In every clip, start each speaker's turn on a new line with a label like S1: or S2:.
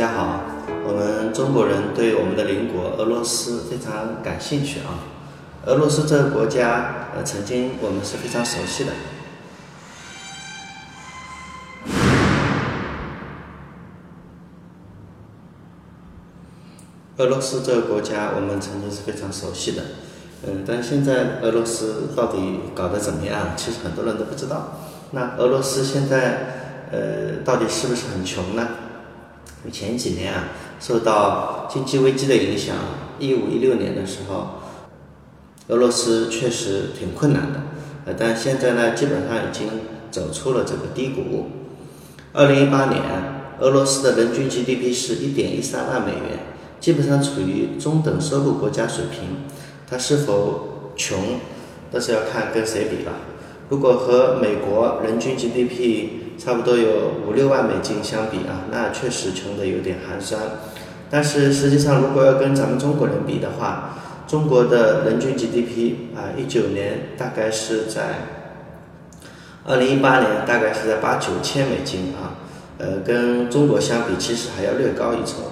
S1: 大家好，我们中国人对我们的邻国俄罗斯非常感兴趣啊。俄罗斯这个国家，呃，曾经我们是非常熟悉的。俄罗斯这个国家，我们曾经是非常熟悉的，嗯，但现在俄罗斯到底搞得怎么样？其实很多人都不知道。那俄罗斯现在，呃，到底是不是很穷呢？前几年啊，受到经济危机的影响，一五一六年的时候，俄罗斯确实挺困难的，呃，但现在呢，基本上已经走出了这个低谷。二零一八年，俄罗斯的人均 GDP 是一点一三万美元，基本上处于中等收入国家水平。它是否穷，那是要看跟谁比吧。如果和美国人均 GDP 差不多有五六万美金相比啊，那确实穷的有点寒酸。但是实际上，如果要跟咱们中国人比的话，中国的人均 GDP 啊，一九年大概是在二零一八年大概是在八九千美金啊，呃，跟中国相比，其实还要略高一筹。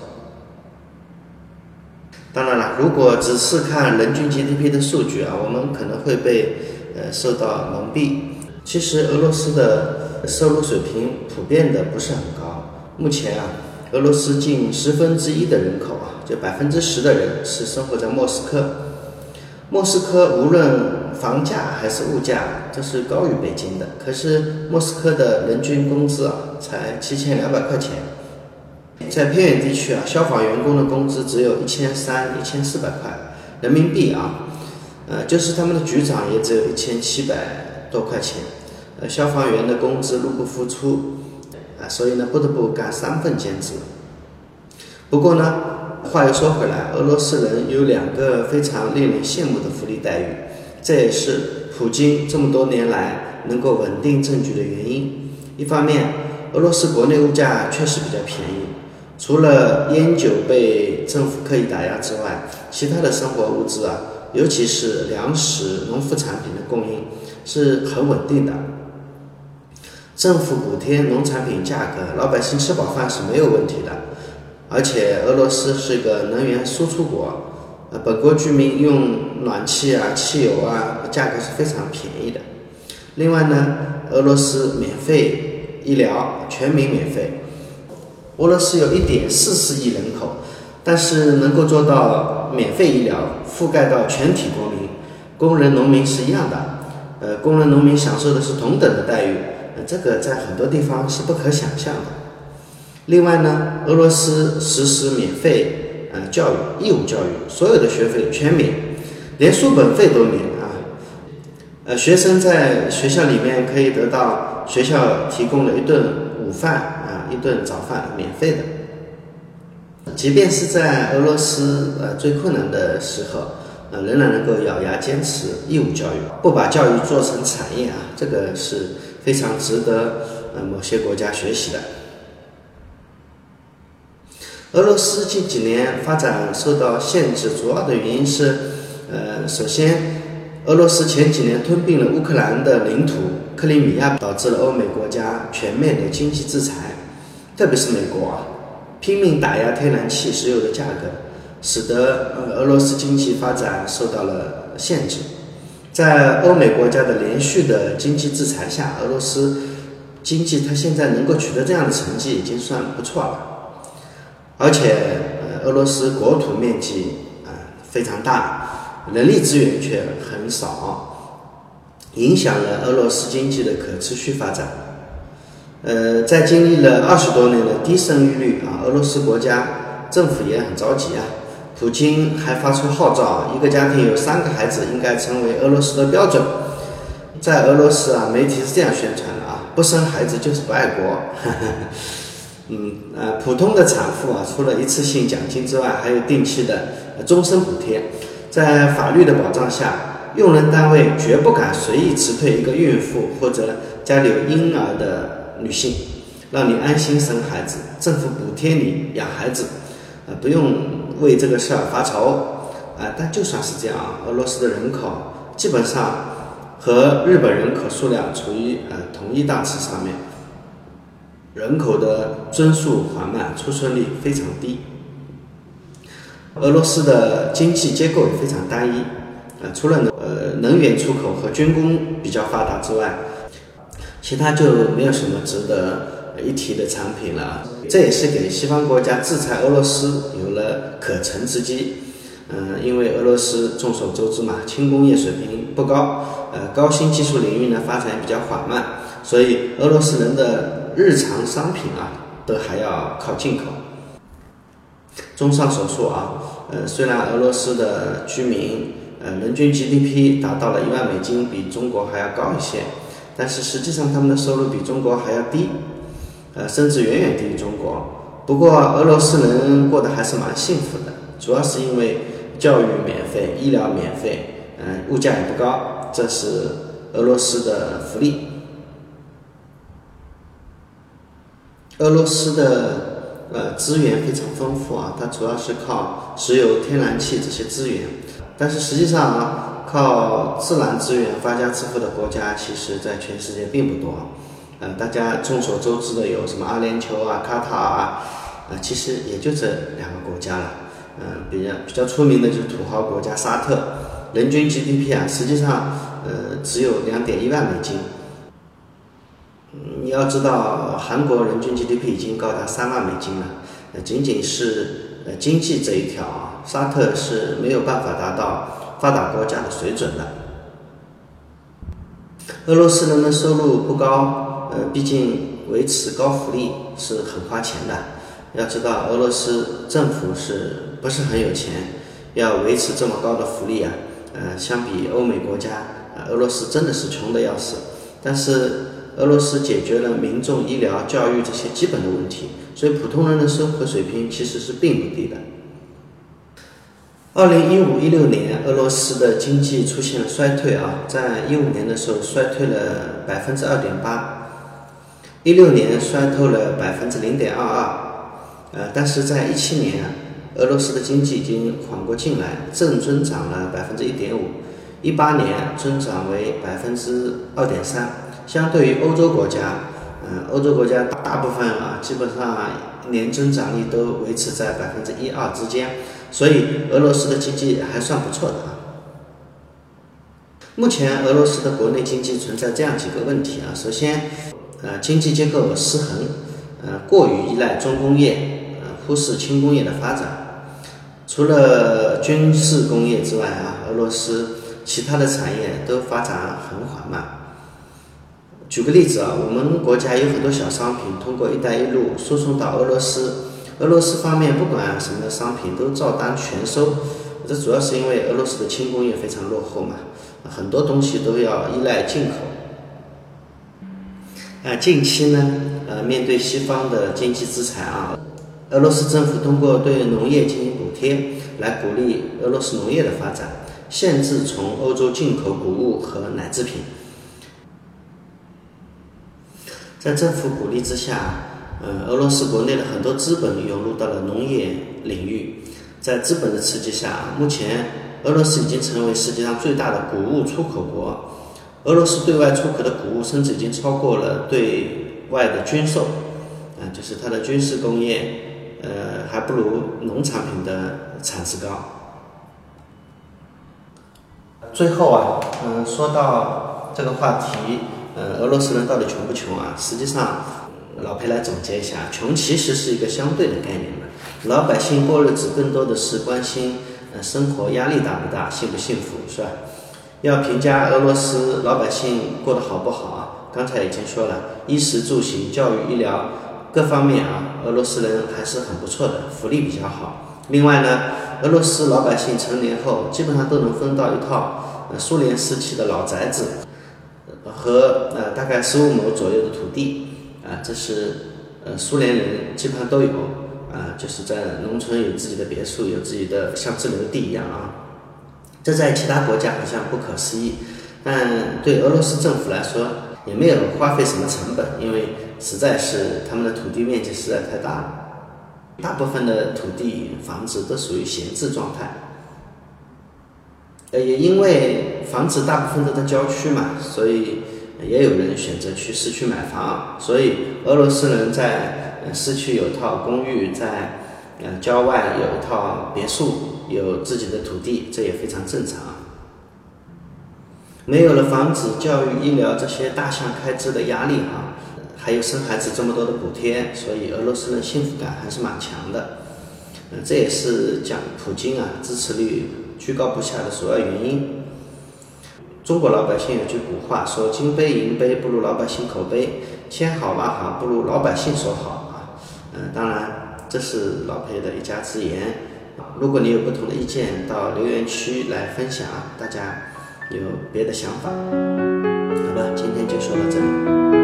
S1: 当然了，如果只是看人均 GDP 的数据啊，我们可能会被呃受到蒙蔽。其实俄罗斯的。收入水平普遍的不是很高。目前啊，俄罗斯近十分之一的人口啊，就百分之十的人是生活在莫斯科。莫斯科无论房价还是物价都是高于北京的。可是莫斯科的人均工资啊，才七千两百块钱。在偏远地区啊，消防员工的工资只有一千三、一千四百块人民币啊。呃，就是他们的局长也只有一千七百多块钱。呃，消防员的工资入不敷出，啊，所以呢，不得不干三份兼职。不过呢，话又说回来，俄罗斯人有两个非常令人羡慕的福利待遇，这也是普京这么多年来能够稳定政局的原因。一方面，俄罗斯国内物价确实比较便宜，除了烟酒被政府刻意打压之外，其他的生活物资啊，尤其是粮食、农副产品的供应是很稳定的。政府补贴农产品价格，老百姓吃饱饭是没有问题的。而且俄罗斯是个能源输出国，呃，本国居民用暖气啊、汽油啊，价格是非常便宜的。另外呢，俄罗斯免费医疗，全民免费。俄罗斯有一点四四亿人口，但是能够做到免费医疗，覆盖到全体国民，工人、农民是一样的。呃，工人、农民享受的是同等的待遇。这个在很多地方是不可想象的。另外呢，俄罗斯实施免费呃教育，义务教育，所有的学费全免，连书本费都免啊。呃，学生在学校里面可以得到学校提供的一顿午饭啊，一顿早饭免费的。即便是在俄罗斯呃最困难的时候，呃仍然能够咬牙坚持义务教育，不把教育做成产业啊，这个是。非常值得呃某些国家学习的。俄罗斯近几年发展受到限制，主要的原因是，呃，首先，俄罗斯前几年吞并了乌克兰的领土克里米亚，导致了欧美国家全面的经济制裁，特别是美国啊，拼命打压天然气、石油的价格，使得呃俄罗斯经济发展受到了限制。在欧美国家的连续的经济制裁下，俄罗斯经济它现在能够取得这样的成绩已经算不错了。而且，呃，俄罗斯国土面积啊非常大，人力资源却很少，影响了俄罗斯经济的可持续发展。呃，在经历了二十多年的低生育率啊，俄罗斯国家政府也很着急啊。普京还发出号召，一个家庭有三个孩子应该成为俄罗斯的标准。在俄罗斯啊，媒体是这样宣传的啊，不生孩子就是不爱国。嗯呃，普通的产妇啊，除了一次性奖金之外，还有定期的终身补贴。在法律的保障下，用人单位绝不敢随意辞退一个孕妇或者家里有婴儿的女性，让你安心生孩子，政府补贴你养孩子，啊，不用。为这个事儿发愁，啊，但就算是这样，俄罗斯的人口基本上和日本人口数量处于呃同一档次上面。人口的增速缓慢，出生率非常低。俄罗斯的经济结构也非常单一，呃，除了能呃能源出口和军工比较发达之外，其他就没有什么值得一提的产品了。这也是给西方国家制裁俄罗斯有了可乘之机。嗯，因为俄罗斯众所周知嘛，轻工业水平不高，呃，高新技术领域呢发展也比较缓慢，所以俄罗斯人的日常商品啊，都还要靠进口。综上所述啊，呃，虽然俄罗斯的居民呃人均 GDP 达到了一万美金，比中国还要高一些，但是实际上他们的收入比中国还要低，呃，甚至远远低于中国。不过俄罗斯人过得还是蛮幸福的，主要是因为。教育免费，医疗免费，嗯，物价也不高，这是俄罗斯的福利。俄罗斯的呃资源非常丰富啊，它主要是靠石油、天然气这些资源，但是实际上啊，靠自然资源发家致富的国家，其实在全世界并不多。呃，大家众所周知的有什么阿联酋啊、卡塔啊，呃，其实也就这两个国家了。嗯，比较比较出名的就是土豪国家沙特，人均 GDP 啊，实际上呃只有两点一万美金。你要知道，韩国人均 GDP 已经高达三万美金了。呃，仅仅是呃经济这一条啊，沙特是没有办法达到发达国家的水准的。俄罗斯人的收入不高，呃，毕竟维持高福利是很花钱的。要知道，俄罗斯政府是。不是很有钱，要维持这么高的福利啊，呃，相比欧美国家，啊，俄罗斯真的是穷的要死。但是俄罗斯解决了民众医疗、教育这些基本的问题，所以普通人的生活水平其实是并不低的。二零一五一六年，俄罗斯的经济出现了衰退啊，在一五年的时候衰退了百分之二点八，一六年衰退了百分之零点二二，呃，但是在一七年。俄罗斯的经济已经缓过劲来，正增长了百分之一点五，一八年增长为百分之二点三。相对于欧洲国家，嗯，欧洲国家大部分啊，基本上年增长率都维持在百分之一二之间，所以俄罗斯的经济还算不错的啊。目前俄罗斯的国内经济存在这样几个问题啊，首先，呃，经济结构失衡，呃，过于依赖重工业，呃，忽视轻工业的发展。除了军事工业之外啊，俄罗斯其他的产业都发展很缓慢。举个例子啊，我们国家有很多小商品通过“一带一路”输送到俄罗斯，俄罗斯方面不管什么商品都照单全收。这主要是因为俄罗斯的轻工业非常落后嘛，很多东西都要依赖进口。啊，近期呢，呃，面对西方的经济制裁啊。俄罗斯政府通过对农业进行补贴，来鼓励俄罗斯农业的发展，限制从欧洲进口谷物和奶制品。在政府鼓励之下，呃，俄罗斯国内的很多资本涌入到了农业领域。在资本的刺激下，目前俄罗斯已经成为世界上最大的谷物出口国。俄罗斯对外出口的谷物甚至已经超过了对外的军售，啊，就是它的军事工业。呃，还不如农产品的产值高。最后啊，嗯，说到这个话题，呃，俄罗斯人到底穷不穷啊？实际上，老裴来总结一下，穷其实是一个相对的概念嘛。老百姓过日子更多的是关心，呃，生活压力大不大，幸不幸福，是吧？要评价俄罗斯老百姓过得好不好啊？刚才已经说了，衣食住行、教育、医疗。各方面啊，俄罗斯人还是很不错的，福利比较好。另外呢，俄罗斯老百姓成年后基本上都能分到一套呃苏联时期的老宅子，和呃大概十五亩左右的土地啊，这是呃苏联人基本上都有啊，就是在农村有自己的别墅，有自己的像自留地一样啊。这在其他国家好像不可思议，但对俄罗斯政府来说也没有花费什么成本，因为。实在是他们的土地面积实在太大了，大部分的土地房子都属于闲置状态。呃，也因为房子大部分都在郊区嘛，所以也有人选择去市区买房，所以俄罗斯人在市区有套公寓，在呃郊外有一套别墅，有自己的土地，这也非常正常。没有了房子、教育、医疗这些大项开支的压力哈，还有生孩子这么多的补贴，所以俄罗斯人幸福感还是蛮强的。嗯，这也是讲普京啊支持率居高不下的主要原因。中国老百姓有句古话说：“金杯银杯不如老百姓口碑，千好万好不如老百姓说好啊。”嗯，当然这是老裴的一家之言。如果你有不同的意见，到留言区来分享，大家有别的想法，好吧？今天就说到这里。